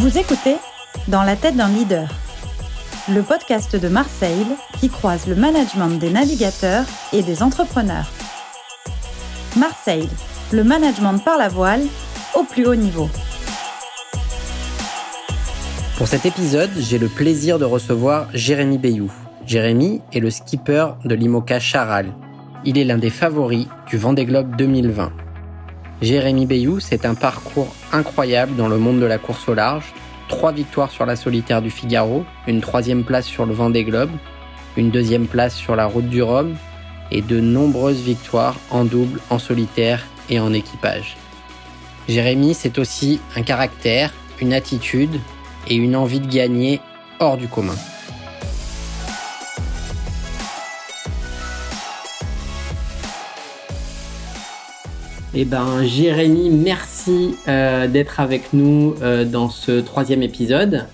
Vous écoutez Dans la tête d'un leader, le podcast de Marseille qui croise le management des navigateurs et des entrepreneurs. Marseille, le management par la voile au plus haut niveau. Pour cet épisode, j'ai le plaisir de recevoir Jérémy Bayou. Jérémy est le skipper de l'IMOCA Charal. Il est l'un des favoris du Vendée Globe 2020. Jérémy Bayou, c'est un parcours incroyable dans le monde de la course au large. Trois victoires sur la solitaire du Figaro, une troisième place sur le Vendée Globe, une deuxième place sur la route du Rhum et de nombreuses victoires en double, en solitaire et en équipage. Jérémy, c'est aussi un caractère, une attitude et une envie de gagner hors du commun. Eh ben, Jérémy, merci euh, d'être avec nous euh, dans ce troisième épisode.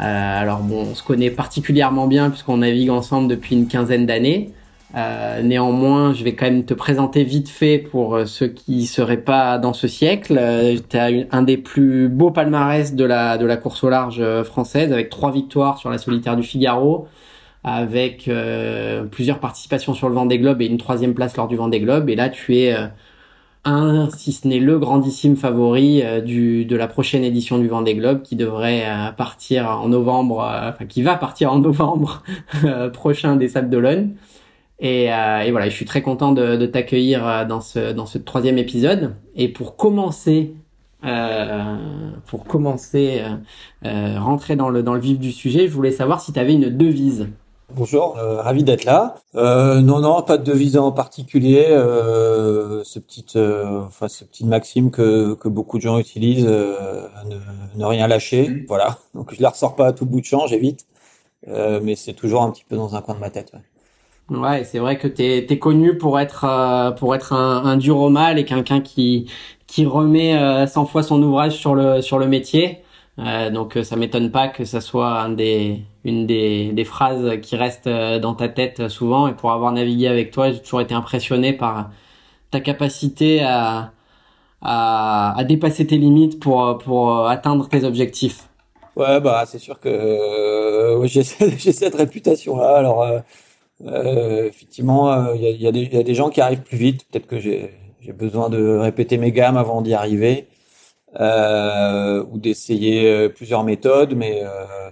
Euh, alors bon, on se connaît particulièrement bien puisqu'on navigue ensemble depuis une quinzaine d'années. néanmoins, je vais quand même te présenter vite fait pour ceux qui seraient pas dans ce siècle. tu as un des plus beaux palmarès de la de la course au large française avec trois victoires sur la solitaire du Figaro, avec plusieurs participations sur le Vendée Globe et une troisième place lors du Vendée Globe. Et là, tu es un, si ce n'est le grandissime favori euh, du, de la prochaine édition du Vendée Globe qui devrait euh, partir en novembre, euh, enfin qui va partir en novembre prochain des Sables d'Olonne. Et, et, voilà, je suis très content de, de t'accueillir dans ce, dans ce troisième épisode. Et pour commencer, pour commencer, rentrer dans le, dans le vif du sujet, je voulais savoir si tu avais une devise. Bonjour, euh, ravi d'être là. Euh, non, non, pas de devise en particulier. Euh, ce petite, euh, enfin, ce petite maxime que, que beaucoup de gens utilisent, euh, ne, ne, rien lâcher. Mmh. Voilà. Donc je la ressors pas à tout bout de champ, j'évite. mais c'est toujours un petit peu dans un coin de ma tête. Ouais, ouais c'est vrai que t'es es connu pour être pour être un, un dur au mal et quelqu'un qui qui remet 100 fois son ouvrage sur le sur le métier. Euh, donc ça m'étonne pas que ça soit un des, une des, des, phrases qui restent euh, dans ta tête souvent. Et pour avoir navigué avec toi, j'ai toujours été impressionné par ta capacité à, à, à dépasser tes limites pour, pour atteindre tes objectifs. Ouais, bah c'est sûr que euh, j'ai cette réputation-là. Alors euh, euh effectivement, il y a, y, y, a, des gens qui arrivent plus vite. Peut-être que j'ai besoin de répéter mes gammes avant d'y arriver euh, ou d'essayer euh, plusieurs méthodes, mais euh,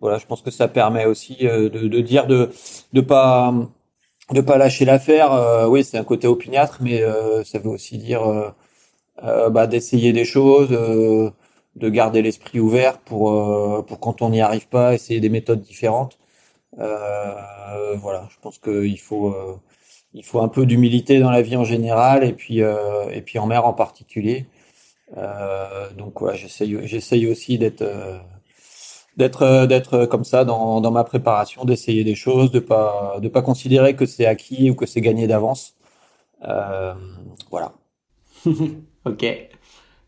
voilà, je pense que ça permet aussi de, de dire de de pas de pas lâcher l'affaire. oui, c'est un côté opiniâtre, mais ça veut aussi dire bah, d'essayer des choses, de garder l'esprit ouvert pour pour quand on n'y arrive pas, essayer des méthodes différentes. voilà, je pense qu'il faut il faut un peu d'humilité dans la vie en général et puis et puis en mer en particulier. Euh, donc ouais, j'essaye, j'essaye aussi d'être euh, d'être euh, d'être comme ça dans, dans ma préparation, d'essayer des choses, de pas de pas considérer que c'est acquis ou que c'est gagné d'avance. Euh, voilà. ok.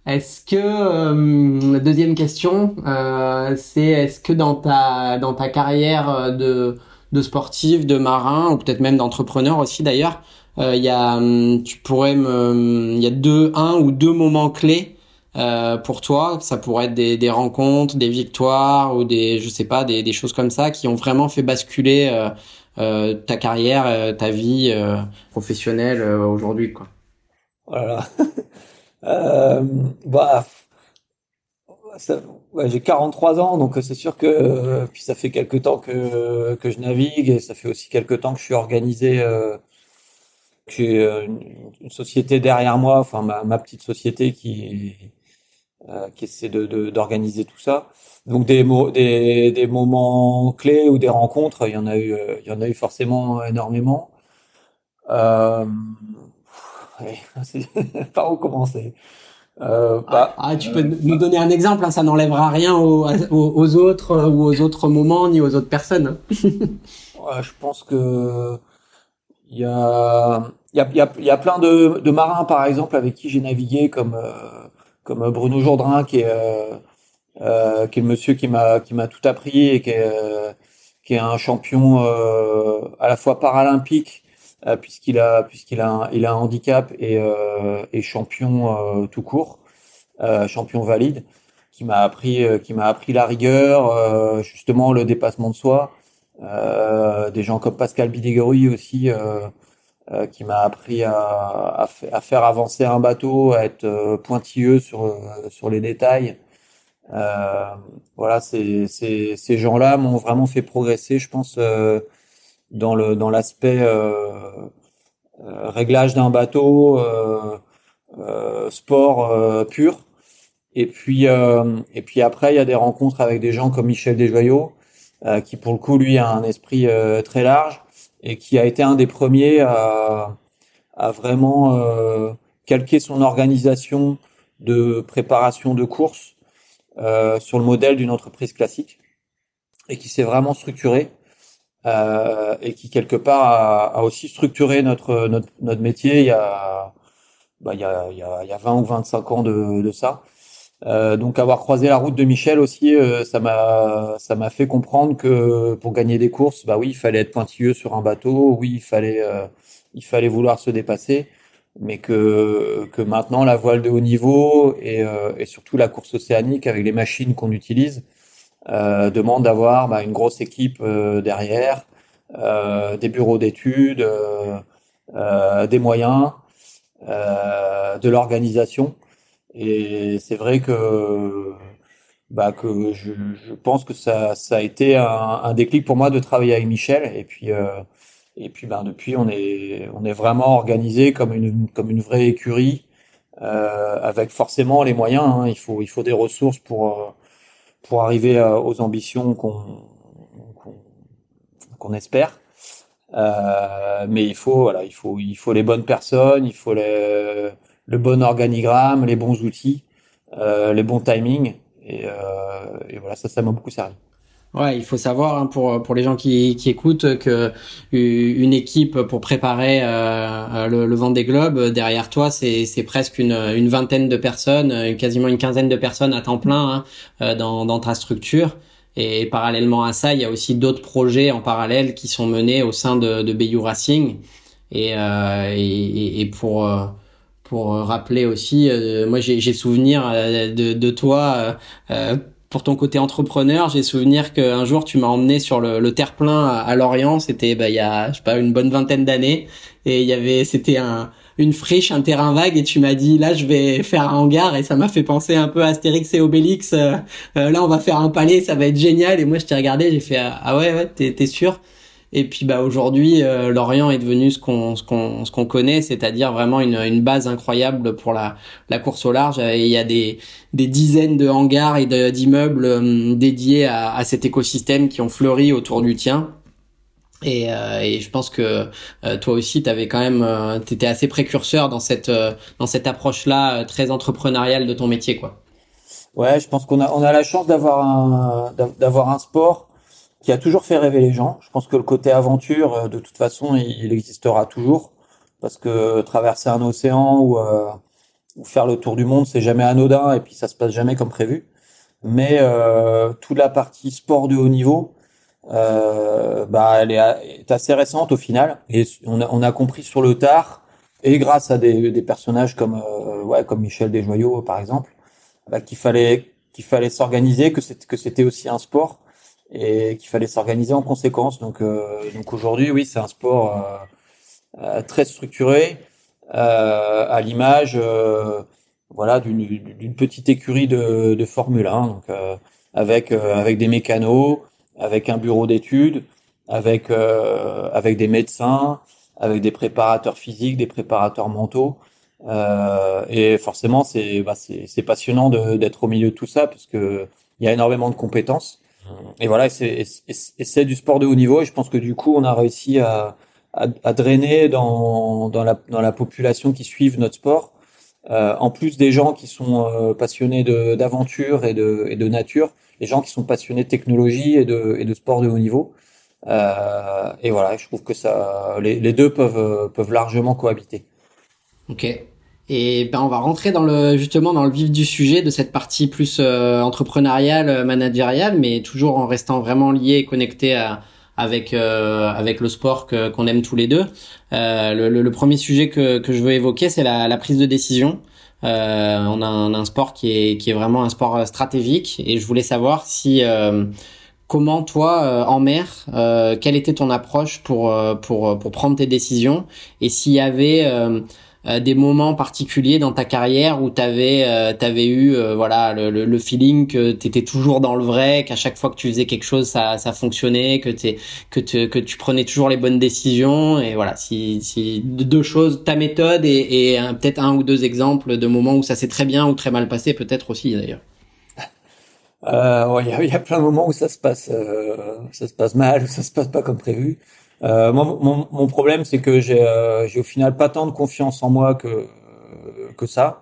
Est-ce que euh, deuxième question, euh, c'est est-ce que dans ta dans ta carrière de de sportif, de marin ou peut-être même d'entrepreneur aussi d'ailleurs, euh, il y a, hum, tu pourrais me, il y a deux, un ou deux moments clés euh, pour toi. Ça pourrait être des, des, rencontres, des victoires ou des, je sais pas, des, des choses comme ça qui ont vraiment fait basculer euh, euh ta carrière, euh, ta vie professionnelle aujourd'hui, quoi. Voilà. bah, ouais, j'ai 43 ans, donc c'est sûr que puis ça fait quelques temps que que je navigue et ça fait aussi quelques temps que je suis organisé j'ai euh, une, société derrière moi, enfin ma, ma petite société qui euh, qui essaie de d'organiser tout ça. Donc des, des des moments clés ou des rencontres, il y en a eu euh, il y en a eu forcément énormément. Euh, par où commencer? Euh, bah, ah, tu peux nous donner un exemple, hein, ça n'enlèvera rien aux, aux, autres ou aux autres moments ni aux autres personnes. je pense que il y a il y a, y, a, y a plein de, de, marins, par exemple, avec qui j'ai navigué, comme euh, comme Bruno Jourdain, qui est euh, euh, qui est le monsieur qui m'a qui m'a tout appris et qui est euh, qui est un champion euh, à la fois paralympique puisqu'il a puisqu'il a un, il a un handicap et, et champion tout court, champion valide qui m'a appris, qui m'a appris la rigueur, justement le dépassement de soi. des gens comme Pascal Bidégory aussi, qui m'a appris à, à, faire avancer un bateau, à être pointilleux sur sur les détails. voilà, c'est, c'est, ces gens-là m'ont vraiment fait progresser, je pense, dans le dans l'aspect euh, réglage d'un bateau, euh, euh, sport pur. Et puis et puis après il y a des rencontres avec des gens comme Michel Desjoyaux, qui pour le coup lui a un esprit très large et qui a été un des premiers à, à vraiment calquer son organisation de préparation de course euh, sur le modèle d'une entreprise classique et qui s'est vraiment structuré euh, et qui quelque part a, a, aussi structuré notre, notre, notre métier il y a bah, il y a, il y a 20 ou 25 ans de, de ça. Euh, donc avoir croisé la route de Michel aussi, euh, ça m'a ça m'a fait comprendre que pour gagner des courses, bah oui, il fallait être pointilleux sur un bateau, oui, il fallait euh, il fallait vouloir se dépasser, mais que que maintenant la voile de haut niveau et, euh, et surtout la course océanique avec les machines qu'on utilise, euh, demande d'avoir bah, une grosse équipe derrière, des bureaux d'études, des moyens, de l'organisation. Et c'est vrai que bah, que je, je, pense que ça, ça a été un, un, déclic pour moi de travailler avec Michel. Et puis, euh, et puis ben, depuis, on est, on est vraiment organisé comme une, comme une vraie écurie, euh, avec forcément les moyens. Hein. Il, faut, il faut des ressources pour, pour arriver euh, aux ambitions qu'on qu'on espère. Euh, mais il faut voilà, il faut il faut les bonnes personnes, il faut le bon organigramme, les bons outils, euh, les bons timings et, euh, et voilà ça ça m'a beaucoup servi. Ouais, il faut savoir hein, pour pour les gens qui, qui écoutent que une équipe pour préparer euh, le, le Vendée Globe derrière toi, c'est c'est presque une une vingtaine de personnes, quasiment une quinzaine de personnes à temps plein hein, euh, dans dans ta structure. Et parallèlement à ça, il y a aussi d'autres projets en parallèle qui sont menés au sein de de Bayou Racing. Et euh, et, et pour euh, pour rappeler aussi, euh, moi j'ai souvenir de de toi pour ton côté entrepreneur, j'ai souvenir qu'un jour tu m'as emmené sur le, le terre-plein à, Lorient. C'était bah, il y a je sais pas une bonne vingtaine d'années. Et il y avait c'était un une friche, un terrain vague. Et tu m'as dit là je vais faire un hangar. Et ça m'a fait penser un peu à Astérix et Obélix. Euh, euh, là on va faire un palais, ça va être génial. Et moi je t'ai regardé, j'ai fait ah ouais ouais t'es sûr? Et puis bah aujourd'hui, euh, Lorient est devenu ce qu'on ce qu'on ce qu'on connaît, c'est-à-dire vraiment une, une base incroyable pour la la course au large. Et il y a des des dizaines de hangars et d'immeubles euh, dédiés à, à, cet écosystème qui ont fleuri autour du tien. Et, euh, et je pense que toi aussi, tu avais quand même, t'étais assez précurseur dans cette dans cette approche-là très entrepreneuriale de ton métier, quoi. Ouais, je pense qu'on a on a la chance d'avoir un d'avoir un sport qui a toujours fait rêver les gens. Je pense que le côté aventure, euh, de toute façon, il, existera toujours parce que traverser un océan ou, euh, ou faire le tour du monde, c'est jamais anodin et puis ça se passe jamais comme prévu. Mais euh, toute la partie sport de haut niveau, euh, bah, elle est, assez récente au final et on a, on a compris sur le tard et grâce à des, des personnages comme euh, ouais comme Michel Desjoyaux par exemple, bah, qu'il fallait qu'il fallait s'organiser, que c'était que c'était aussi un sport et qu'il fallait s'organiser en conséquence. Donc, euh, donc aujourd'hui, oui, c'est un sport euh, euh, très structuré, à l'image, voilà, d'une petite écurie de, de Formule 1, donc avec avec des mécanos, avec un bureau d'études, avec avec des médecins, avec des préparateurs physiques, des préparateurs mentaux. Euh, et forcément, c'est bah, c'est passionnant d'être au milieu de tout ça parce que il y a énormément de compétences. Et voilà, c'est du sport de haut niveau. Et je pense que du coup, on a réussi à, à, à drainer dans, dans, la, dans la population qui suivent notre sport. Euh, en plus des gens qui sont euh, passionnés d'aventure et de, et de nature, les gens qui sont passionnés de technologie et de, et de sport de haut niveau. Euh, et voilà, je trouve que ça, les, les deux peuvent, peuvent largement cohabiter. Ok. Et ben on va rentrer dans le justement dans le vif du sujet de cette partie plus euh, entrepreneuriale, euh, managériale, mais toujours en restant vraiment lié et connecté à, avec avec le sport que qu'on aime tous les deux. Le, le, premier sujet que que je veux évoquer, c'est la, la prise de décision. Euh, on, a un, un, sport qui est, qui est vraiment un sport stratégique et je voulais savoir si euh, comment toi euh, en mer, euh, quelle était ton approche pour pour pour prendre tes décisions et s'il y avait euh, des moments particuliers dans ta carrière où tu avais euh, eu euh, voilà le, le, feeling que tu étais toujours dans le vrai, qu'à chaque fois que tu faisais quelque chose ça, ça fonctionnait, que tu que que tu prenais toujours les bonnes décisions et voilà, si si deux choses, ta méthode et, et peut-être un ou deux exemples de moments où ça s'est très bien ou très mal passé peut-être aussi d'ailleurs. Euh, il y, y, a plein de moments où ça se passe, ça se passe mal, ou ça se passe pas comme prévu. Euh, mon, mon, problème, c'est que j'ai euh, au final pas tant de confiance en moi que que ça.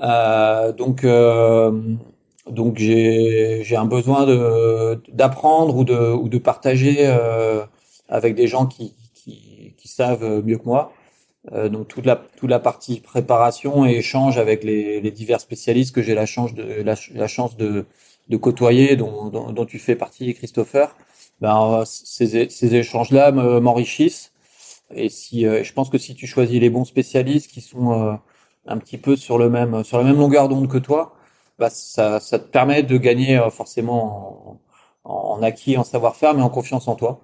Euh, donc donc j'ai un besoin d'apprendre ou de ou de partager avec des gens qui qui, qui savent mieux que moi. donc toute la toute la partie préparation et échange avec les, les divers spécialistes que j'ai la chance de la, chance de de côtoyer dont, dont tu fais partie Christopher ben, ces, ces échanges-là m'enrichissent. Et si, euh, je pense que si tu choisis les bons spécialistes qui sont euh, un petit peu sur le même, sur la même longueur d'onde que toi, bah, ça, ça te permet de gagner euh, forcément en, acquis, en savoir-faire, mais en confiance en toi.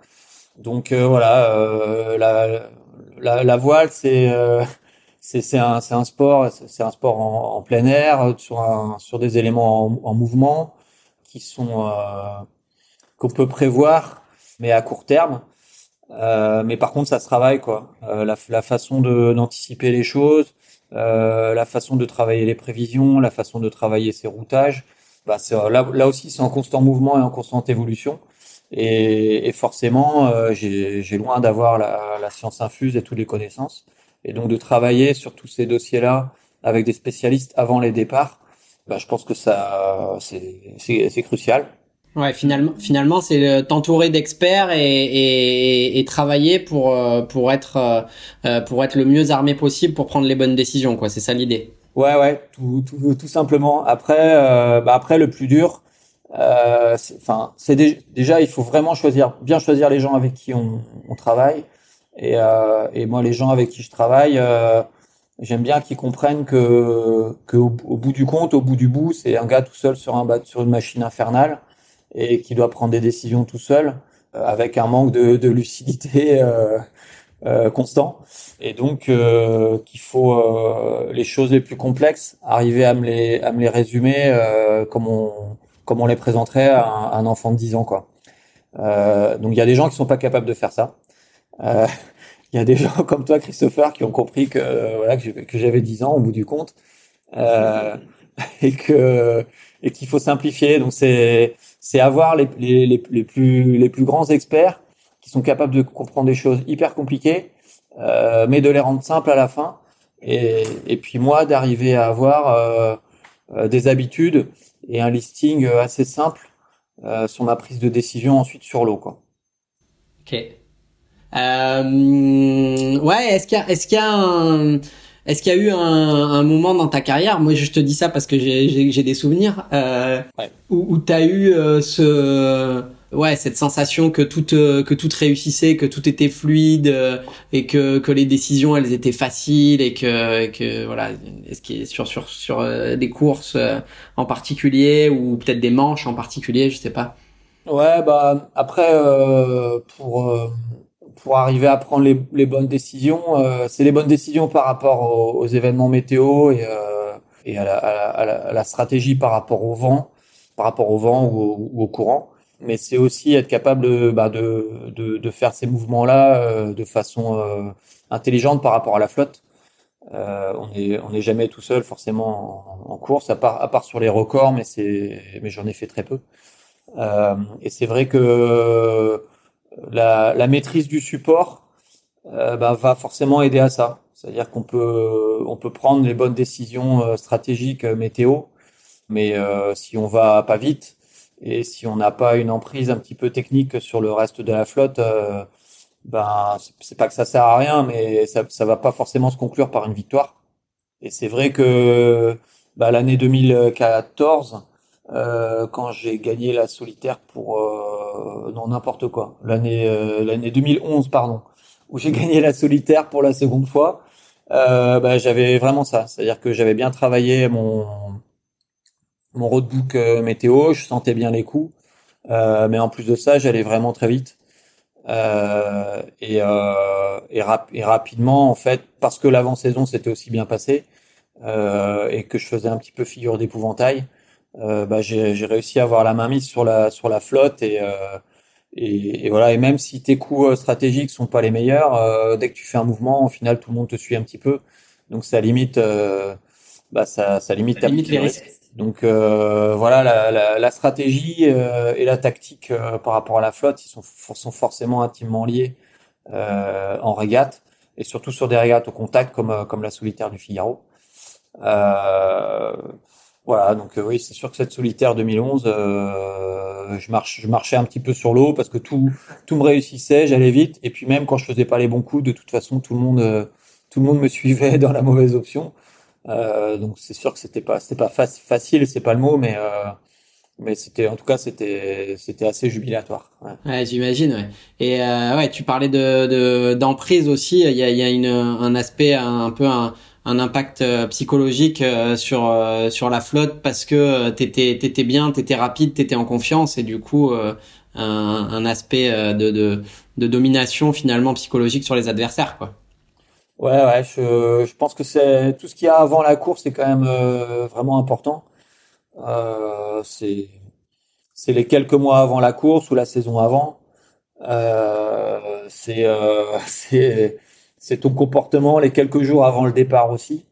Donc voilà, la, la, la, voile, c'est c'est un, un sport, c'est un sport en, en, plein air sur, un, sur des éléments en, en mouvement qui sont qu'on peut prévoir, mais à court terme. Euh, mais par contre, ça se travaille quoi. Euh, la, la, façon d'anticiper les choses, euh, la façon de travailler les prévisions, la façon de travailler ses routages. Bah, là, là aussi, c'est en constant mouvement et en constante évolution. Et, et forcément, euh, j'ai loin d'avoir la, la, science infuse et toutes les connaissances. Et donc de travailler sur tous ces dossiers-là avec des spécialistes avant les départs, bah, je pense que ça, c'est crucial. Ouais, finalement, finalement, c'est t'entourer d'experts et, et, et, travailler pour euh, pour être euh, euh, pour être le mieux armé possible pour prendre les bonnes décisions, quoi. C'est ça l'idée. Ouais, ouais, tout, tout, tout simplement. Après, bah après le plus dur, enfin, c'est déjà il faut vraiment choisir, bien choisir les gens avec qui on, on travaille. Et, et moi, les gens avec qui je travaille, j'aime bien qu'ils comprennent que que au, bout du compte, au bout du bout, c'est un gars tout seul sur un sur une machine infernale et qui doit prendre des décisions tout seul euh, avec un manque de, de lucidité euh, euh, constant. Et donc euh, qu'il faut les choses les plus complexes arriver à me les à me les résumer comme on comme on les présenterait à un, enfant de 10 ans quoi. Donc il y a des gens qui sont pas capables de faire ça. Il y a des gens comme toi Christopher qui ont compris que voilà que j'avais 10 ans au bout du compte. Et que et qu'il faut simplifier. Donc c'est c'est avoir les, les, les, plus, les plus grands experts qui sont capables de comprendre des choses hyper compliquées, euh, mais de les rendre simples à la fin. Et, et puis moi, d'arriver à avoir euh, euh des habitudes et un listing assez simple euh, sur ma prise de décision ensuite sur l'eau. Quoi. Ok. Euh, ouais, est-ce qu'il y a, est-ce qu'il y a un est-ce qu'il y a eu un, un, moment dans ta carrière, moi je te dis ça parce que j'ai des souvenirs, euh, ouais. où, où tu as eu euh, ce, ouais, cette sensation que tout, euh, que tout réussissait, que tout était fluide euh, et que, que les décisions elles étaient faciles et que, que voilà, est-ce qu'il est sur, sur, sur des courses en particulier ou peut-être des manches en particulier, je sais pas. Ouais, bah après, pour pour arriver à prendre les, bonnes décisions. Euh, c'est les bonnes décisions par rapport aux, événements météo et, euh, et à la, à, la, à, la, stratégie par rapport au vent, par rapport au vent ou au, courant. Mais c'est aussi être capable bah, de, de, de, faire ces mouvements-là euh, de façon euh, intelligente par rapport à la flotte. Euh, on n'est on est jamais tout seul forcément en, course, à part, à part sur les records, mais mais j'en ai fait très peu. et c'est vrai que la, la, maîtrise du support euh, bah, va forcément aider à ça. C'est-à-dire qu'on peut, on peut prendre les bonnes décisions euh, stratégiques euh, météo, mais euh, si on va pas vite et si on n'a pas une emprise un petit peu technique sur le reste de la flotte, euh, ben c'est pas que ça sert à rien, mais ça, ça va pas forcément se conclure par une victoire. Et c'est vrai que bah, l'année 2014, euh, quand j'ai gagné la solitaire pour euh, non n'importe quoi. L'année euh, l'année 2011 pardon où j'ai gagné la solitaire pour la seconde fois. Euh, bah, j'avais vraiment ça. C'est-à-dire que j'avais bien travaillé mon mon roadbook euh, météo je sentais bien les coups. Mais en plus de ça j'allais vraiment très vite. Et, et, rap et, rapidement en fait parce que l'avant-saison s'était aussi bien passé et que je faisais un petit peu figure d'épouvantail euh, bah, j'ai réussi à avoir la main mise sur la sur la flotte et euh, et, et, voilà et même si tes coups euh, stratégiques sont pas les meilleurs, euh, dès que tu fais un mouvement, au final tout le monde te suit un petit peu, donc ça limite bah ça ça limite, ta limite les risques. Donc voilà la, la, la stratégie et la tactique par rapport à la flotte, ils sont sont forcément intimement liés en régate et surtout sur des régates au contact comme comme la solitaire du Figaro. Euh, voilà, donc euh, oui, c'est sûr que cette solitaire 2011, euh, je, marche, je marchais un petit peu sur l'eau parce que tout, tout me réussissait, j'allais vite, et puis même quand je faisais pas les bons coups, de toute façon, tout le monde, euh, tout le monde me suivait dans la mauvaise option. Euh, donc c'est sûr que c'était pas, c'était pas facile, c'est pas le mot, mais euh, mais c'était en tout cas c'était c'était assez jubilatoire. Ouais, j'imagine. Ouais. Et euh, ouais, tu parlais de d'emprise aussi. Il y a, il y a une, un aspect un peu un un impact euh, psychologique euh, sur euh, sur la flotte parce que t'étais t'étais bien, t'étais rapide, t'étais en confiance et du coup un, un aspect de, de de domination finalement psychologique sur les adversaires quoi. Ouais ouais, je je pense que c'est tout ce qu'il y a avant la course c'est quand même vraiment important. Euh, c'est c'est les quelques mois avant la course ou la saison avant. Euh, c'est euh, c'est c'est ton comportement les quelques jours avant le départ aussi.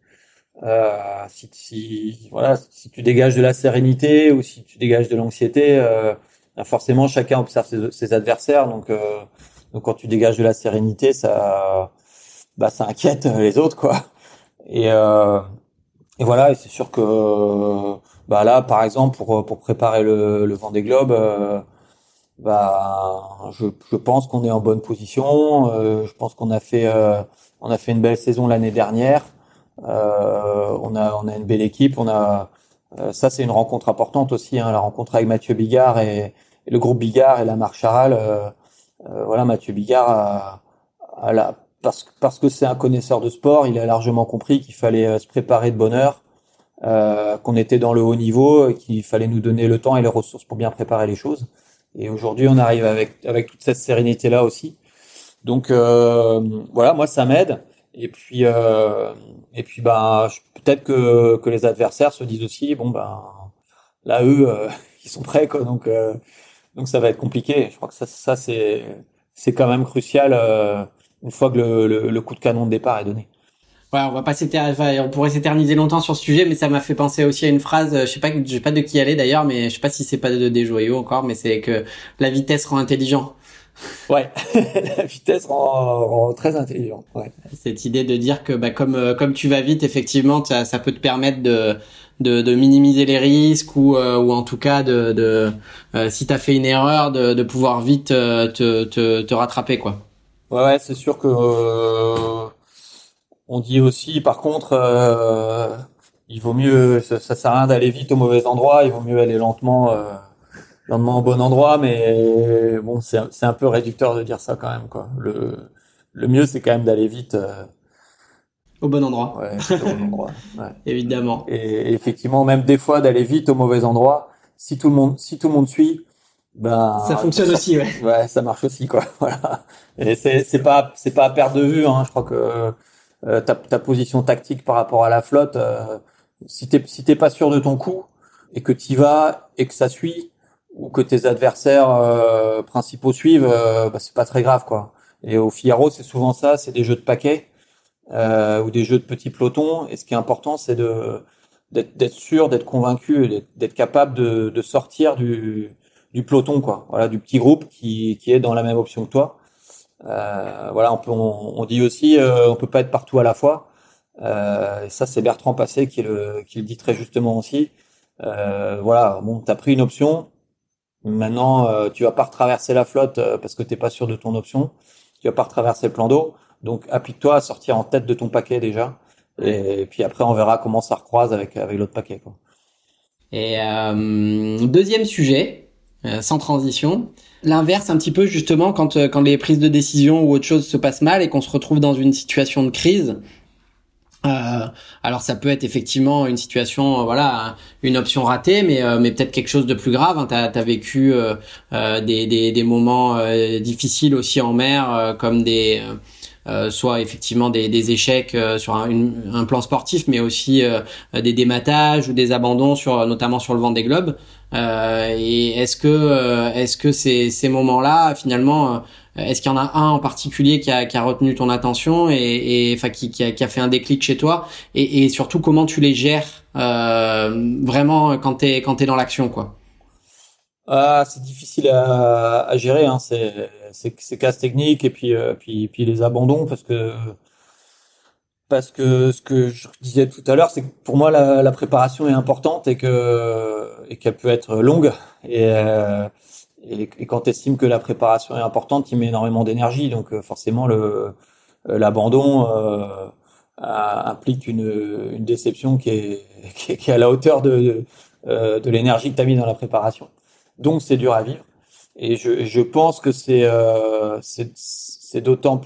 Euh, si, si, voilà, si tu dégages de la sérénité ou si tu dégages de l'anxiété, euh, bah, forcément chacun observe ses, ses adversaires. Donc, euh, donc quand tu dégages de la sérénité, ça, bah, ça inquiète les autres, quoi. Et, euh, et voilà, et c'est sûr que bah là, par exemple, pour pour préparer le, le Vendée Globe, euh, bah, je, je pense qu'on est en bonne position. Euh, je pense qu'on a fait, euh, on a fait une belle saison l'année dernière. Euh, on a, on a une belle équipe. On a, euh, ça c'est une rencontre importante aussi, hein, la rencontre avec Mathieu Bigard et, le groupe Bigard et la marche Charal. Euh, voilà, Mathieu Bigard a, a la, parce, parce que c'est un connaisseur de sport, il a largement compris qu'il fallait se préparer de bonne heure, qu'on était dans le haut niveau, qu'il fallait nous donner le temps et les ressources pour bien préparer les choses. Et aujourd'hui, on arrive avec avec toute cette sérénité là aussi. Donc euh, voilà, moi ça m'aide. Et puis euh, et puis ben peut-être que que les adversaires se disent aussi bon ben là eux euh, ils sont prêts quoi. Donc euh, donc ça va être compliqué. Je crois que ça ça c'est c'est quand même crucial euh, une fois que le, le, le coup de canon de départ est donné. Ouais, on va pas s'éterniser, on pourrait s'éterniser longtemps sur ce sujet, mais ça m'a fait penser aussi à une phrase, je sais pas, je sais pas de qui elle est d'ailleurs, mais je sais pas si c'est pas de des joyaux encore, mais c'est que la vitesse rend intelligent. Ouais, la vitesse rend, rend, très intelligent. Ouais. Cette idée de dire que bah, comme euh, comme tu vas vite, effectivement, ça, ça peut te permettre de de, de minimiser les risques ou euh, ou en tout cas de, de euh, si t'as fait une erreur de, de pouvoir vite te, te te rattraper quoi. Ouais ouais, c'est sûr que on dit aussi, par contre, euh, il vaut mieux, ça, ça sert à rien d'aller vite au mauvais endroit, il vaut mieux aller lentement, euh, lentement au bon endroit, mais bon, c'est c'est un peu réducteur de dire ça quand même, quoi. Le le mieux, c'est quand même d'aller vite. Euh, au bon endroit. Ouais, au bon endroit. Ouais. Évidemment. Et, effectivement, même des fois d'aller vite au mauvais endroit, si tout le monde, si tout le monde suit, ben ça fonctionne aussi, ouais. Ouais, ça marche aussi, quoi. Voilà. Et c'est c'est pas c'est pas à perdre de vue, hein. Je crois que euh, ta, ta, position tactique par rapport à la flotte. Euh, si t'es si t'es pas sûr de ton coup et que t'y vas et que ça suit ou que tes adversaires euh, principaux suivent, bah, c'est pas très grave quoi. Et au Figaro, c'est souvent ça, c'est des jeux de paquets ou des jeux de petits pelotons. Et ce qui est important, c'est de d'être sûr, d'être convaincu, d'être capable de, de sortir du, du peloton quoi. Voilà, du petit groupe qui qui est dans la même option que toi. Euh, voilà, on, peut, on, dit aussi, euh, on peut pas être partout à la fois. Euh, ça, c'est Bertrand Passé qui le, qui le dit très justement aussi. Euh, voilà, bon, t'as pris une option. Maintenant, euh, tu vas pas retraverser la flotte euh, parce que t'es pas sûr de ton option. Tu vas pas retraverser le plan d'eau. Donc, applique-toi à sortir en tête de ton paquet déjà. Et, puis après, on verra comment ça recroise avec avec l'autre paquet. Quoi. Et deuxième sujet, sans transition, l'inverse un petit peu justement quand quand les prises de décision ou autre chose se passent mal et qu'on se retrouve dans une situation de crise. Euh, alors ça peut être effectivement une situation, euh, voilà, une option ratée, mais euh, mais peut-être quelque chose de plus grave. Hein. T'as as vécu des, des, des moments difficiles aussi en mer, comme des soit effectivement des, des échecs sur un, un, plan sportif, mais aussi des dématages ou des abandons sur notamment sur le vent des globes. et est-ce que est-ce que ces, ces moments-là finalement euh, est-ce qu'il y en a un en particulier qui a, qui a retenu ton attention et, enfin qui, qui, a, qui, a, fait un déclic chez toi? Et, et surtout comment tu les gères euh, vraiment quand t'es quand t'es dans l'action quoi? Ah, c'est difficile à, à gérer, hein. c'est c'est casse technique et puis euh, puis puis les abandons parce que parce que ce que je disais tout à l'heure, c'est que pour moi la, la, préparation est importante et que et qu'elle peut être longue et euh, et, quand tu estimes que la préparation est importante, tu mets énormément d'énergie. Donc euh, forcément, le l'abandon implique une, une, déception qui est, qui est, à la hauteur de, de, de l'énergie que tu as mis dans la préparation. Donc c'est dur à vivre. Et je, je pense que c'est c'est d'autant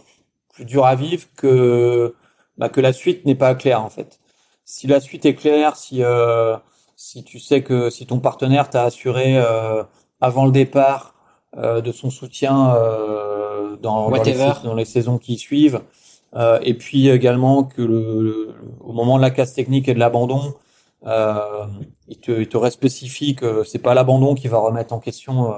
plus dur à vivre que bah, que la suite n'est pas claire en fait. Si la suite est claire, si si tu sais que si ton partenaire t'a assuré avant le départ euh, de son soutien euh, dans, dans, les, dans, les, saisons qui suivent. Euh, et puis également que le, au moment de la casse technique et de l'abandon, euh, il, te, il te reste spécifique, c'est pas l'abandon qui va remettre en question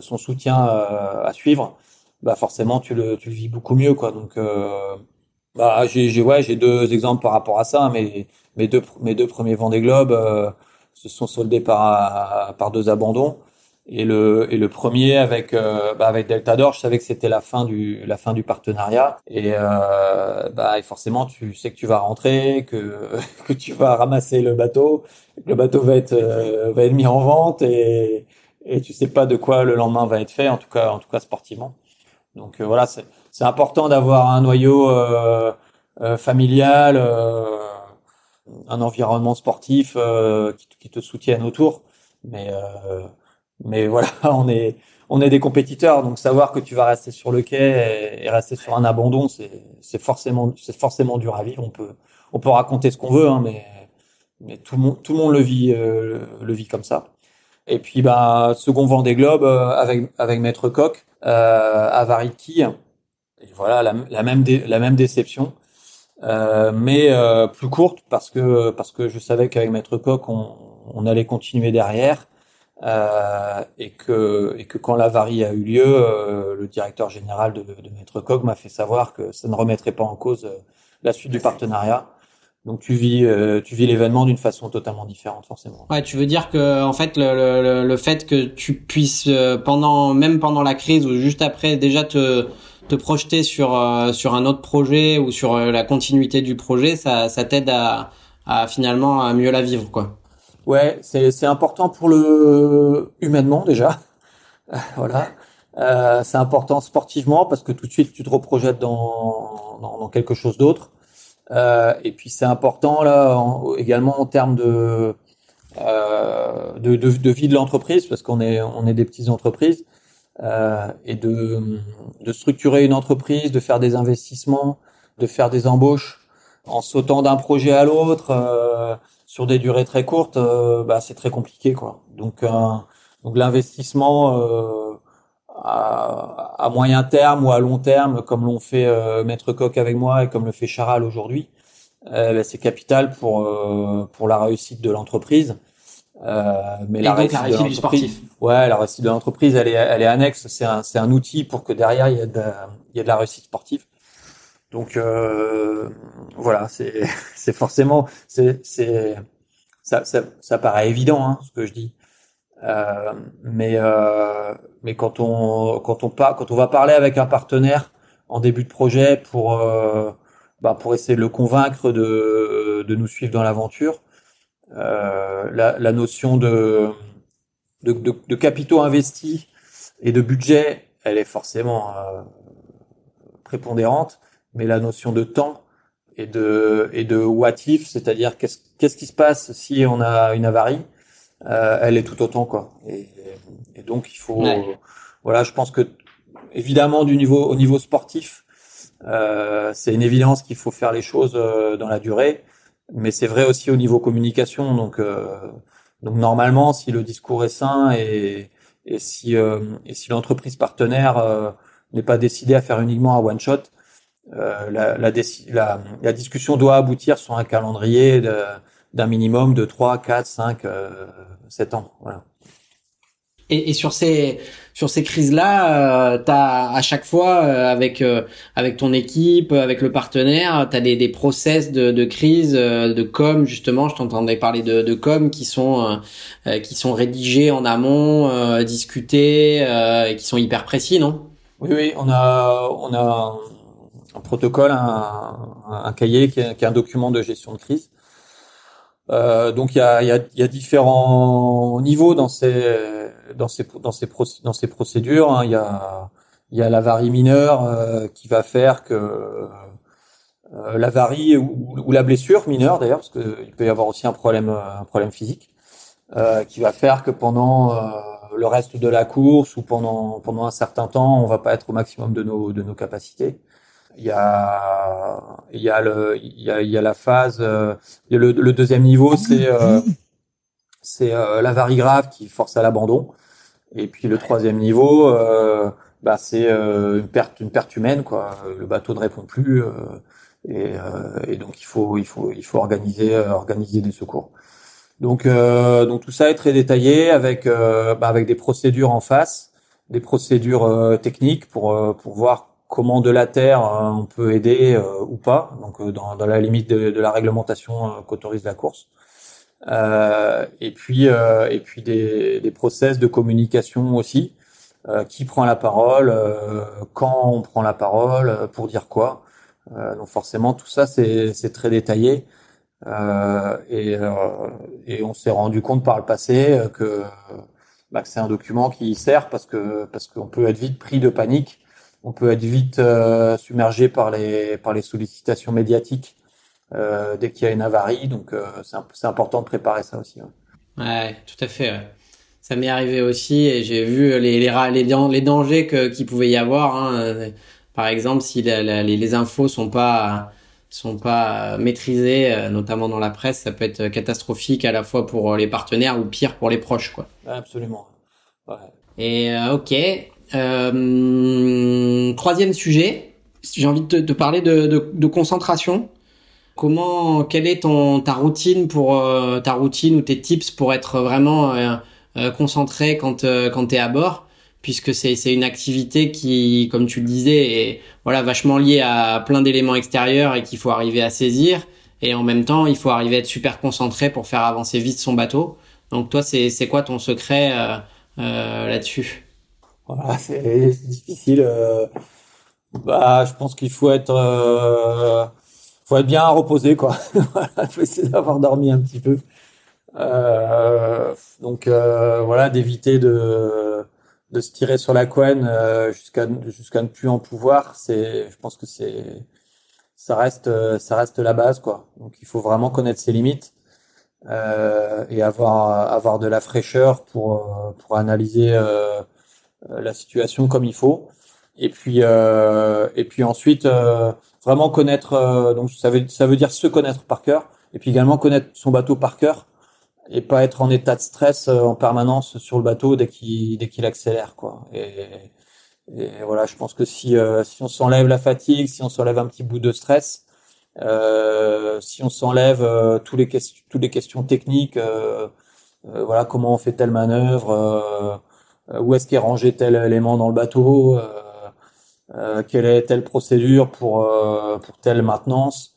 son soutien à suivre. Bah forcément tu le, tu le vis beaucoup mieux quoi. Donc bah j'ai ouais j'ai deux exemples par rapport à ça, mais mes deux mes deux premiers Vendée Globe euh, se sont soldés par par deux abandons. Et le, et le premier avec, euh, bah avec Deltador, je savais que c'était la fin du, la fin du partenariat. Et, euh, bah, et forcément, tu sais que tu vas rentrer, que, que tu vas ramasser le bateau, que le bateau va être, euh, va être mis en vente et, et tu sais pas de quoi le lendemain va être fait, en tout cas, en tout cas sportivement. Donc euh, voilà, c'est, c'est important d'avoir un noyau euh, familial, un environnement sportif qui, qui, te soutienne autour. Mais mais voilà, on est on est des compétiteurs, donc savoir que tu vas rester sur le quai et, rester sur un abandon, c'est forcément c'est forcément dur à vivre. On peut on peut raconter ce qu'on veut, hein, mais mais tout le monde tout le monde le vit euh, le vit comme ça. Et puis bah second vent des globes euh, avec avec Maître Coq euh, à Variki. Et voilà la, la même la même déception. Euh, mais euh, plus courte parce que parce que je savais qu'avec Maître Coq on, on allait continuer derrière euh, et que et que quand l'avarie a eu lieu, euh, le directeur général de, de Maître Cog m'a fait savoir que ça ne remettrait pas en cause euh, la suite du partenariat. Donc tu vis euh, tu vis l'événement d'une façon totalement différente forcément. Ouais, tu veux dire que en fait le, le, le fait que tu puisses pendant même pendant la crise ou juste après déjà te te projeter sur sur un autre projet ou sur la continuité du projet, ça ça t'aide à à finalement à mieux la vivre quoi. Ouais, c'est important pour le humainement déjà. voilà. Euh, c'est important sportivement parce que tout de suite tu te reprojettes dans, dans, dans quelque chose d'autre. Euh, et puis c'est important là également en termes de, euh, de, de, de, vie de l'entreprise parce qu'on est on est des petites entreprises euh, et de, de structurer une entreprise, de faire des investissements, de faire des embauches en sautant d'un projet à l'autre. Euh, sur des durées très courtes, euh, bah, c'est très compliqué, quoi. Donc, euh, donc l'investissement euh, à, à, moyen terme ou à long terme, comme l'ont fait Maître Coq avec moi et comme le fait Charal aujourd'hui, bah, c'est capital pour pour la réussite de l'entreprise. mais la, réussite, la réussite, du sportif. Ouais, la réussite de l'entreprise, elle est, elle est annexe. C'est un, c'est un outil pour que derrière il y a de, il y a de la réussite sportive. Donc euh, voilà, c'est forcément c'est ça, paraît évident hein, ce que je dis. Euh, mais euh, quand on va parler avec un partenaire en début de projet pour bah, essayer de le convaincre de nous suivre dans l'aventure, la, notion de de, de capitaux investis et de budget, elle est forcément prépondérante mais la notion de temps et de et de what if, c'est-à-dire qu'est-ce qu'est-ce qui se passe si on a une avarie elle est tout autant quoi. Et, et donc il faut, voilà, je pense que évidemment du niveau au niveau sportif, c'est une évidence qu'il faut faire les choses dans la durée, mais c'est vrai aussi au niveau communication. Donc donc normalement, si le discours est sain et et si et si l'entreprise partenaire n'est pas décidé à faire uniquement un one shot, euh, la, la, la, la, discussion doit aboutir sur un calendrier d'un minimum de 3, 4, 5, euh, 7 ans. Voilà. Et, et, sur ces sur ces crises-là, euh, t'as à chaque fois euh, avec euh, avec ton équipe, avec le partenaire, t'as des des process de, de crise, de com justement. Je t'entendais parler de, de com qui sont qui sont rédigés en amont, discutés, et qui sont hyper précis, non? Oui, oui, on a, on a un protocole, un, un cahier qui est, qui est, un document de gestion de crise. Euh, donc il y a, y, a, y a, différents niveaux dans ces dans ces dans ces, dans ces procédures. Hein. Il y a il y a l'avarie mineure euh, qui va faire que euh, l'avarie ou, la blessure mineure d'ailleurs parce qu'il peut y avoir aussi un problème un problème physique euh, qui va faire que pendant euh, le reste de la course ou pendant pendant un certain temps, on va pas être au maximum de nos de nos capacités. Il y a il y a le il y a, il y a la phase euh, le, le, deuxième niveau c'est euh, c'est euh, l'avarie grave qui force à l'abandon. Et puis le troisième niveau euh, bah c'est euh, une perte une perte humaine quoi. Le bateau ne répond plus et, et donc il faut il faut il faut organiser organiser des secours. Donc, euh, donc tout ça est très détaillé avec euh, bah, avec des procédures en face, des procédures euh, techniques pour euh, pour voir comment de la terre on peut aider ou pas. Donc dans, dans la limite de, de la réglementation qu'autorise la course. et puis et puis des des process de communication aussi. qui prend la parole, quand on prend la parole, pour dire quoi. donc forcément tout ça c'est très détaillé. Euh, et, euh, et, on s'est rendu compte par le passé euh, que, bah, que c'est un document qui sert parce que parce qu'on peut être vite pris de panique, on peut être vite euh, submergé par les par les sollicitations médiatiques euh, dès qu'il y a une avarie. Donc c'est important de préparer ça aussi. Ouais, ouais tout à fait. Ouais. Ça m'est arrivé aussi et j'ai vu les les, les, les dangers que qu'il pouvait y avoir. Hein. Par exemple, si la, la, les, les infos sont pas sont pas maîtrisés, euh, notamment dans la presse, ça peut être catastrophique à la fois pour euh, les partenaires ou pire pour les proches, quoi. Absolument. Ouais. Et euh, ok. Euh, troisième sujet, j'ai envie de te, parler de, de, de, concentration. Comment, quelle est ton ta routine pour ta routine ou tes tips pour être vraiment concentré quand quand t'es à bord? Puisque c'est c'est une activité qui, comme tu le disais, est voilà vachement liée à plein d'éléments extérieurs et qu'il faut arriver à saisir. Et en même temps, il faut arriver à être super concentré pour faire avancer vite son bateau. Donc toi, c'est c'est quoi ton secret euh, euh, là-dessus? Voilà, c'est difficile. Euh, bah, je pense qu'il faut être euh, faut être bien reposé quoi. Il faut essayer d'avoir dormi un petit peu. Euh, donc voilà, d'éviter de de se tirer sur la couenne euh, jusqu'à jusqu'à ne plus en pouvoir, c'est, je pense que c'est, ça reste, ça reste la base quoi. Donc il faut vraiment connaître ses limites euh, et avoir avoir de la fraîcheur pour euh, pour analyser euh, la situation comme il faut. Et puis et puis ensuite vraiment connaître donc ça veut ça veut dire se connaître par cœur et puis également connaître son bateau par cœur et pas être en état de stress euh, en permanence sur le bateau dès qu'il dès qu'il accélère quoi. Et, et, voilà, je pense que si euh, si on s'enlève la fatigue, si on s'enlève un petit bout de stress, euh, si on s'enlève euh, tous les questions toutes les questions techniques, euh, voilà comment on fait telle manœuvre, où est-ce qu'est rangé tel élément dans le bateau, quelle est telle procédure pour pour telle maintenance.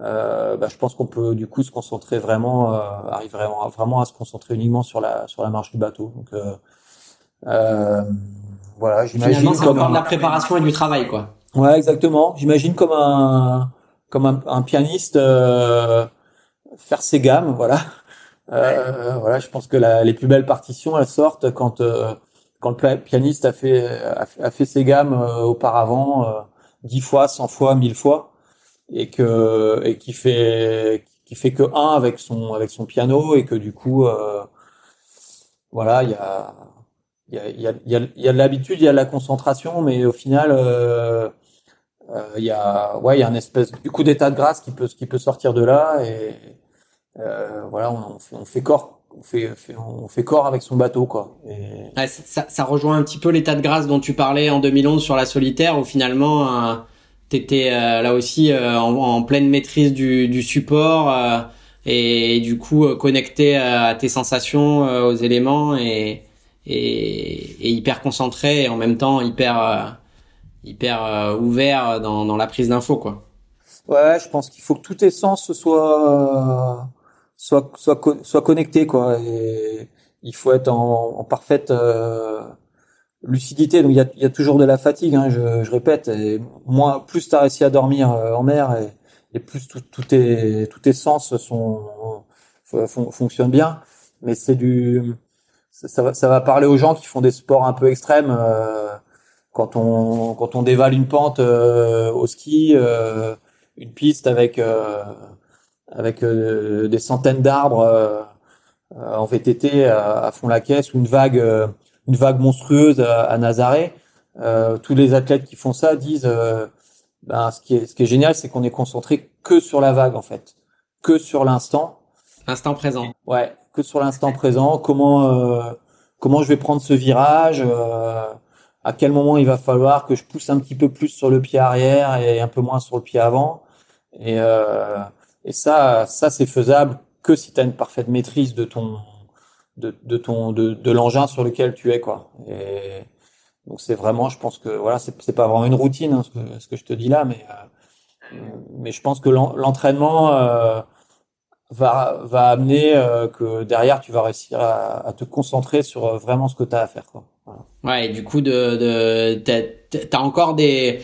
Euh, bah, je pense qu'on peut du coup se concentrer vraiment, euh, arriver vraiment, vraiment à se concentrer uniquement sur la sur la marche du bateau. Donc euh, euh voilà, j'imagine comme encore de la préparation et du travail quoi. Ouais, exactement. J'imagine comme un comme un, un pianiste euh, faire ses gammes, voilà. Euh, voilà, je pense que la, les plus belles partitions elles sortent quand quand le pianiste a fait a, fait ses gammes auparavant dix fois, cent fois, mille fois et que et qui fait qui fait que un avec son avec son piano et que du coup euh, voilà, il y a il y a, il y a, y a, y a de l'habitude, il y a de la concentration, mais au final, euh, euh, il y a, ouais, il y a un espèce du coup d'état de grâce qui peut, qui peut sortir de là et euh, voilà, on, on, fait, on fait corps on fait, on fait corps avec son bateau quoi. Et... Ouais, ça, ça, rejoint un petit peu l'état de grâce dont tu parlais en 2011 sur la solitaire où finalement euh, t'étais euh, là aussi euh, en, en, pleine maîtrise du, du support euh, et, et, du coup connecté à tes sensations, aux éléments et, et, et, hyper concentré et en même temps hyper hyper ouvert dans, dans la prise d'infos quoi. Ouais, je pense qu'il faut que tous tes sens soient soit soit soit connecté quoi. Et il faut être en, en parfaite euh, lucidité. Donc il y a, y a toujours de la fatigue hein, je, je répète. Et moins plus tu as réussi à dormir euh, en mer et, plus tout, tout tes tous tes sens sont fon, fonctionnent bien. Mais c'est du ça, va ça va parler aux gens qui font des sports un peu extrêmes euh, quand on quand on dévale une pente euh, au ski euh, une piste avec avec euh, des centaines d'arbres euh, euh, en VTT à, fond la caisse ou une vague, une vague monstrueuse à, à Nazaré. tous les athlètes qui font ça disent ben, ce qui est ce qui est génial, c'est qu'on est concentré que sur la vague en fait, que sur l'instant. L'instant présent. Ouais, que sur l'instant présent. Comment euh, comment je vais prendre ce virage euh, À quel moment il va falloir que je pousse un petit peu plus sur le pied arrière et un peu moins sur le pied avant Et euh, et ça, ça c'est faisable que si tu as une parfaite maîtrise de ton de, de ton de, de l'engin sur lequel tu es quoi. Et donc c'est vraiment, je pense que voilà, c'est pas vraiment une routine hein, ce, que, je te dis là, mais euh, mais je pense que l'entraînement euh, va va amener euh, que derrière tu vas réussir à, à te concentrer sur euh, vraiment ce que tu as à faire quoi. Ouais, et du coup de de t'as as encore des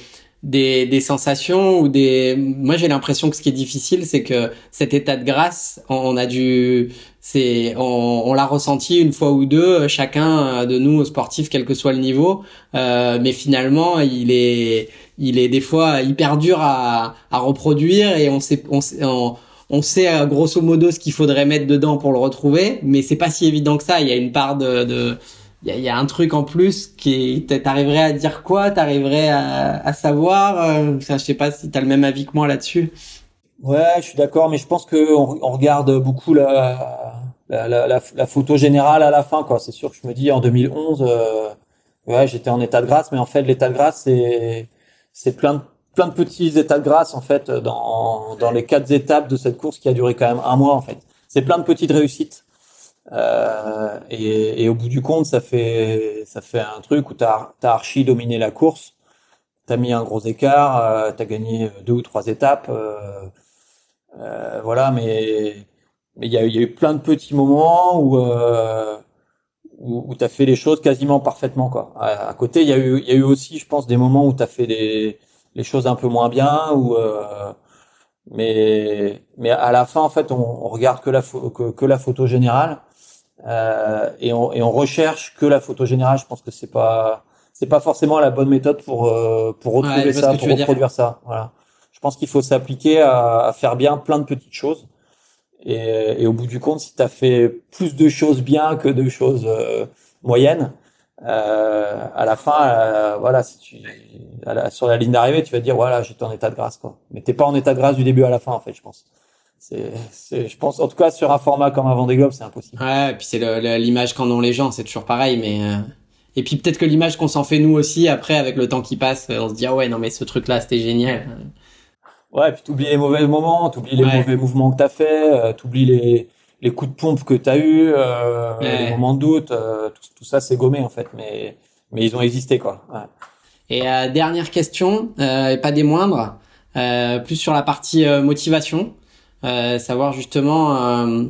des, des sensations ou des moi j'ai l'impression que ce qui est difficile c'est que cet état de grâce on, a dû c'est on, on l'a ressenti une fois ou deux chacun de nous sportifs quel que soit le niveau. Euh, mais finalement il est il est des fois hyper dur à, à reproduire et on sait on, on, on sait grosso modo ce qu'il faudrait mettre dedans pour le retrouver mais c'est pas si évident que ça. Il y a une part de, de il y a, y a, un truc en plus qui t'arriverais à dire quoi? T'arriverais à, à savoir? Euh, je sais pas si t'as le même avis que moi là-dessus. Ouais je suis d'accord mais je pense que on, regarde beaucoup la la, la, la, photo générale à la fin quoi. C'est sûr que je me dis en 2011 euh, ouais j'étais en état de grâce mais en fait l'état de grâce c'est c'est plein de plein de petits états de grâce en fait dans dans les quatre étapes de cette course qui a duré quand même un mois en fait. C'est plein de petites réussites euh, et, et, au bout du compte, ça fait ça fait un truc où t'as as archi dominé la course, t'as mis un gros écart, euh, t'as gagné deux ou trois étapes, euh, euh voilà. Mais mais il y a, y a, eu plein de petits moments où euh, où, où t'as fait les choses quasiment parfaitement quoi. À, côté, il y a eu il y a eu aussi, je pense, des moments où t'as fait des les choses un peu moins bien ou euh, mais mais à la fin en fait on, on regarde que la que, que la photo générale euh, et, on, et on recherche que la photo générale. Je pense que c'est pas c'est pas forcément la bonne méthode pour euh, pour retrouver ça, pour reproduire ça. Voilà. Je pense qu'il faut s'appliquer à, à, faire bien plein de petites choses. Et, et au bout du compte, si tu as fait plus de choses bien que de choses euh, moyennes, euh, à la fin, euh, voilà, si tu la, sur la ligne d'arrivée, tu vas dire voilà, j'étais en état de grâce quoi. Mais t'es pas en état de grâce du début à la fin en fait, je pense c'est, je pense, en tout cas sur un format comme un Vendée Globe, c'est impossible. Ouais, et puis c'est l'image qu'en ont les gens, c'est toujours pareil, mais euh, et puis peut-être que l'image qu'on s'en fait nous aussi après avec le temps qui passe, on se dit ah ouais non mais ce truc là c'était génial. Ouais, et puis t'oublies les mauvais moments, t'oublies les mauvais mouvements que t'as fait, euh, t'oublies les les coups de pompe que t'as eu, euh, les moments de doute, euh, tout, tout, ça c'est gommé en fait, mais mais ils ont existé quoi. Ouais. Et euh, dernière question, et pas des moindres, plus sur la partie motivation. Euh, savoir justement euh,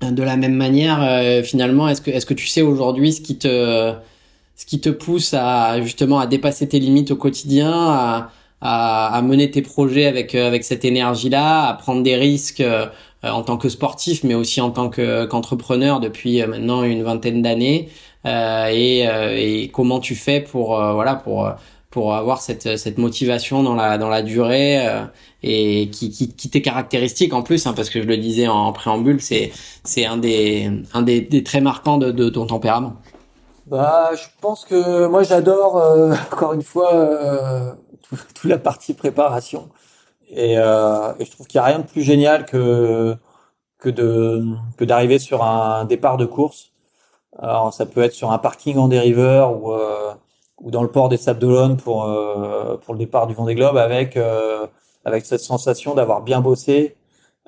de la même manière euh, finalement est-ce que est-ce que tu sais aujourd'hui ce qui te ce qui te pousse à justement à dépasser tes limites au quotidien à, à, à mener tes projets avec avec cette énergie là à prendre des risques en tant que sportif mais aussi en tant que qu'entrepreneur depuis maintenant une vingtaine d'années euh, et, et, comment tu fais pour voilà pour pour avoir cette, cette motivation dans la, dans la durée euh, et qui, qui, qui t'est caractéristique en plus, hein, parce que je le disais en, préambule, c'est, c'est un, des, un des, des traits marquants de, de ton tempérament. Bah, je pense que moi j'adore euh, encore une fois euh, toute la partie préparation et, euh, et je trouve qu'il n'y a rien de plus génial que que de que d'arriver sur un départ de course. Alors ça peut être sur un parking en dériveur ou euh, ou dans le port des Sables d'Olonne pour euh, pour le départ du Vendée Globe avec avec cette sensation d'avoir bien bossé,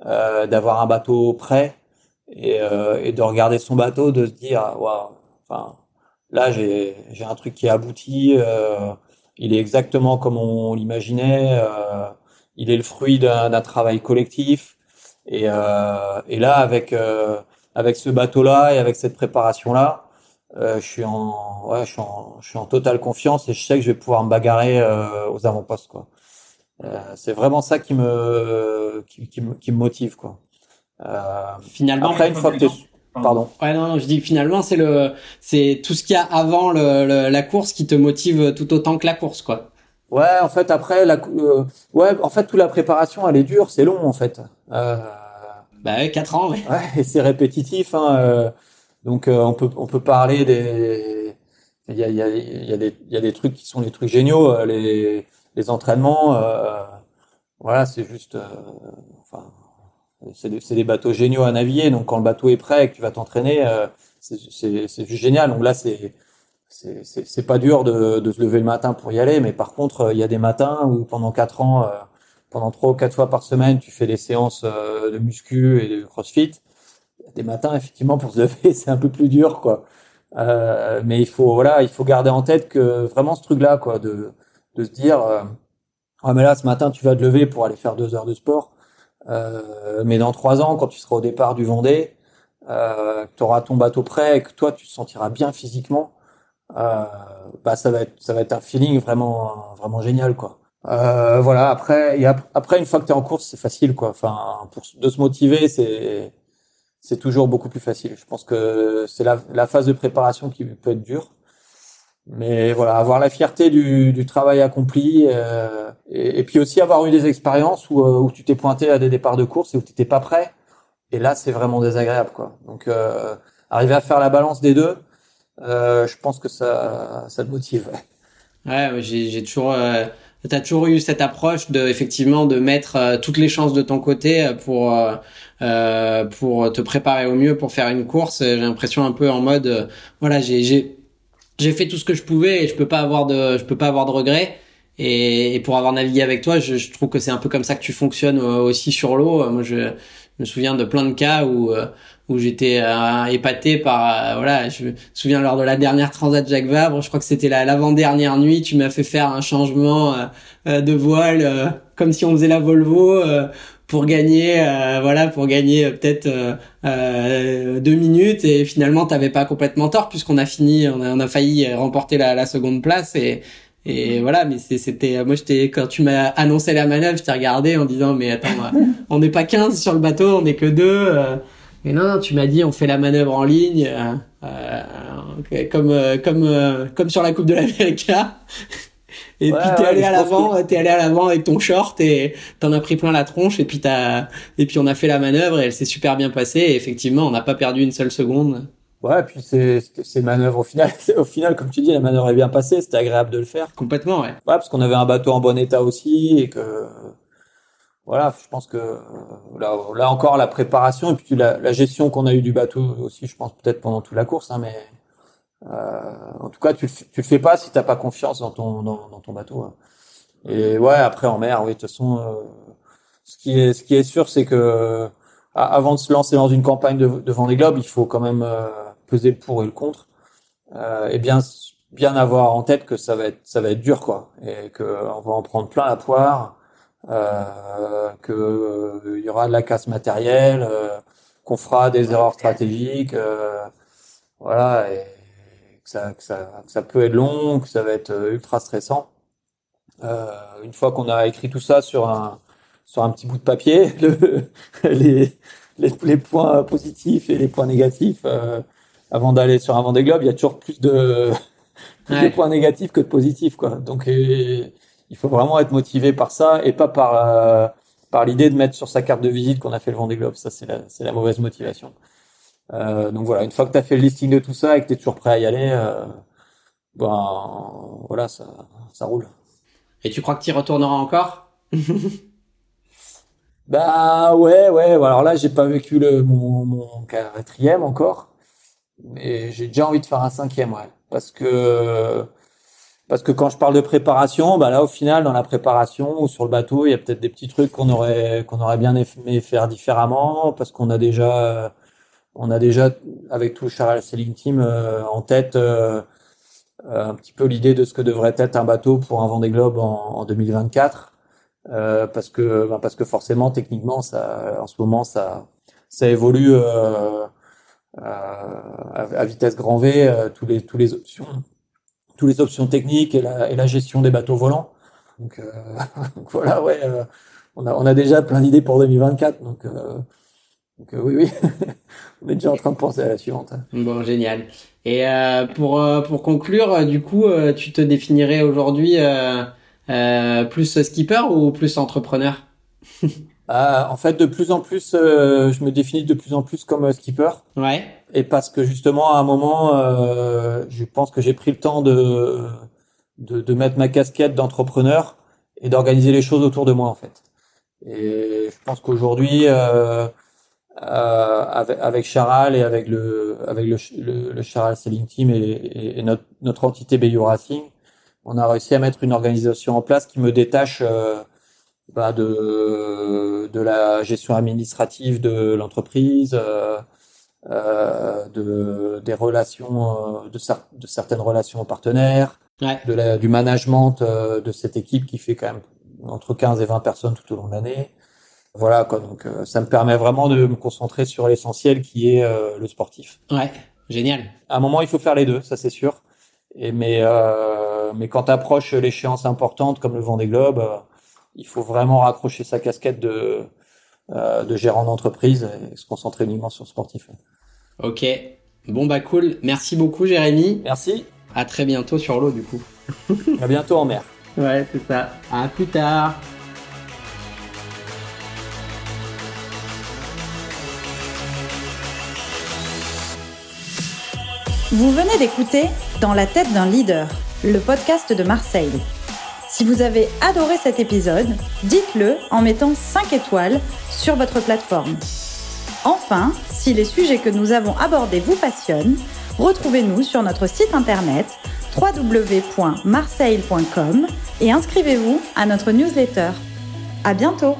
d'avoir un bateau prêt et, et de regarder son bateau, de se dire waouh, enfin Là, j'ai j'ai un truc qui est abouti. Euh, il est exactement comme on l'imaginait. Euh, il est le fruit d'un travail collectif. Et, euh, et là, avec euh, avec ce bateau-là et avec cette préparation-là, euh, je suis en ouais, je suis en je suis en totale confiance et je sais que je vais pouvoir me bagarrer aux avant-postes quoi. c'est vraiment ça qui me qui, qui, me qui me motive quoi. Finalement, après une fois que Pardon. Ouais, non, non, je dis finalement, c'est le, c'est tout ce qu'il y a avant le, la course qui te motive tout autant que la course, quoi. Ouais, en fait, après, la, euh, ouais, en fait, toute la préparation, elle est dure, c'est long, en fait. Euh... Bah ouais, 4 ans, ouais. Ouais, et c'est répétitif, hein. Euh, donc, euh, on peut, on peut parler des, il y a, il y a, y a des, il y a des trucs qui sont des trucs géniaux, euh, les, les entraînements, voilà, c'est juste, enfin, c'est des, des, bateaux géniaux à naviguer. Donc quand le bateau est prêt et que tu vas t'entraîner, euh, c'est juste génial. Donc là, c'est c'est pas dur de, de, se lever le matin pour y aller, mais par contre, euh, il y a des matins où pendant quatre ans, euh, pendant trois ou quatre fois par semaine, tu fais des séances euh, de muscu et de CrossFit. Des matins, effectivement, pour se lever, c'est un peu plus dur, quoi. Euh, mais il faut, voilà, il faut garder en tête que vraiment ce truc-là, quoi, de, de se dire, ah mais là, ce matin, tu vas te lever pour aller faire deux heures de sport euh, mais dans trois ans, quand tu seras au départ du Vendée, euh, que tu auras ton bateau prêt et que toi tu te sentiras bien physiquement, euh, bah ça va être ça va être un feeling vraiment vraiment génial quoi. Euh, voilà après et après une fois que tu es en course c'est facile quoi. Enfin pour de se motiver c'est c'est toujours beaucoup plus facile. Je pense que c'est la, la phase de préparation qui peut être dure. Mais voilà, avoir la fierté du, du travail accompli euh, et, puis aussi avoir eu des expériences où, euh, où tu t'es pointé à des départs de course et où tu n'étais pas prêt. Et là, c'est vraiment désagréable, quoi. Donc, euh, arriver à faire la balance des deux, euh, je pense que ça, ça te motive. Ouais, j'ai toujours, euh, t'as toujours eu cette approche de effectivement de mettre euh, toutes les chances de ton côté pour pour te préparer au mieux pour faire une course. J'ai l'impression un peu en mode, voilà, j'ai j'ai fait tout ce que je pouvais et je peux pas avoir de je peux pas avoir de regrets et, et pour avoir navigué avec toi je, je trouve que c'est un peu comme ça que tu fonctionnes euh, aussi sur l'eau moi je, me souviens de plein de cas où euh, où j'étais euh, épaté par voilà je me souviens lors de la dernière transat Jacques Vabre je crois que c'était la l'avant dernière nuit tu m'as fait faire un changement de voile comme si on faisait la Volvo pour gagner euh, voilà pour gagner euh, peut-être euh, euh, deux minutes et finalement t'avais pas complètement tort puisqu'on a fini on a, on a failli remporter la, la seconde place et et voilà mais c'était moi j'étais quand tu m'as annoncé la manœuvre je t'ai regardé en disant mais attends on n'est pas 15 sur le bateau on n'est que deux mais non, non tu m'as dit on fait la manœuvre en ligne euh, comme comme comme sur la coupe de l'Amérique et puis t'es allé à l'avant, t'es allé à l'avant avec ton short et t'en as pris plein la tronche et puis t'as et puis on a fait la manœuvre et elle s'est super bien passée et effectivement on n'a pas perdu une seule seconde. Ouais, puis c'est c'est manœuvre au final, au final comme tu dis la manœuvre est bien passée, c'était agréable de le faire. Complètement, ouais. Ouais, parce qu'on avait un bateau en bon état aussi et que voilà, je pense que là, là encore la préparation et puis la, la gestion qu'on a eu du bateau aussi, je pense peut-être pendant toute la course, hein, mais en tout cas, tu, tu le fais pas si t'as pas confiance dans ton dans, dans ton bateau. Hein. Et ouais, après en mer, oui, de toute façon, euh, ce qui est ce qui est sûr, c'est que avant de se lancer dans une campagne de, de Vendée Globe, il faut quand même euh, peser le pour et le contre, et bien bien avoir en tête que ça va être ça va être dur quoi, et que on va en prendre plein la poire, euh, que il y aura de la casse matérielle, qu'on fera des erreurs stratégiques, voilà. Et, ça, que ça, ça peut être long, que ça va être euh, ultra stressant. Euh, une fois qu'on a écrit tout ça sur un sur un petit bout de papier, le, les, les, les points positifs et les points négatifs, euh, avant d'aller sur un Vendée Globe, il y a toujours plus de plus de points négatifs que de positifs, quoi. Donc, il faut vraiment être motivé par ça et pas par par l'idée de mettre sur sa carte de visite qu'on a fait le Vendée Globe. Ça, c'est la, c'est la mauvaise motivation. Euh, donc voilà, une fois que tu as fait le listing de tout ça et que tu es toujours prêt à y aller, euh, ben voilà, ça, ça roule. Et tu crois que tu y retourneras encore? Bah ouais, ouais. Alors là, j'ai pas vécu le, mon, mon quatrième encore, mais j'ai déjà envie de faire un cinquième, ouais, parce que parce que quand je parle de préparation, bah là au final dans la préparation ou sur le bateau, il y a peut-être des petits trucs qu'on aurait qu'on aurait bien aimé faire différemment parce qu'on a déjà on a déjà avec tout le Charles Sailing Team euh, en tête euh, un petit peu l'idée de ce que devrait être un bateau pour un Vendée Globe en, en 2024 euh, parce que bah, parce que forcément techniquement ça en ce moment ça ça évolue à, vitesse grand V tous les tous les options toutes les options techniques et la, gestion des bateaux volants. Donc, euh, voilà, ouais, euh, on, a, on a déjà plein d'idées pour 2024. Donc, euh, donc oui, oui, on est déjà en train de penser à la suivante. Bon, génial. Et pour, pour conclure, du coup, tu te définirais aujourd'hui plus skipper ou plus entrepreneur? Euh, en fait, de plus en plus, euh, je me définis de plus en plus comme euh, skipper. Ouais. Et parce que justement, à un moment, je pense que j'ai pris le temps de, de, de mettre ma casquette d'entrepreneur et d'organiser les choses autour de moi, en fait. Et je pense qu'aujourd'hui, avec, avec Charal et avec le avec le, le, Charal Selling Team et, et, notre, notre entité Bayou Racing, on a réussi à mettre une organisation en place qui me détache bah, de, de la gestion administrative de l'entreprise, euh, euh, de, des relations, euh, de, de certaines relations aux partenaires, de la, du management euh, de cette équipe qui fait quand même entre 15 et 20 personnes tout au long de l'année. Voilà quoi, donc ça me permet vraiment de me concentrer sur l'essentiel qui est le sportif. Ouais, génial. À un moment, il faut faire les deux, ça c'est sûr. Et mais mais quand approche l'échéance importante comme le Vendée Globe, il faut vraiment raccrocher sa casquette de, euh, de gérant d'entreprise et se concentrer uniquement sur le sportif. Ok. Bon bah cool. Merci beaucoup Jérémy. Merci. À très bientôt sur l'eau du coup. à bientôt en mer. Ouais, c'est ça. À plus tard. Vous venez d'écouter Dans la tête d'un leader, le podcast de Marseille. Si vous avez adoré cet épisode, dites-le en mettant 5 étoiles sur votre plateforme. Enfin, si les sujets que nous avons abordés vous passionnent, retrouvez-nous sur notre site internet www.marseille.com et inscrivez-vous à notre newsletter. À bientôt!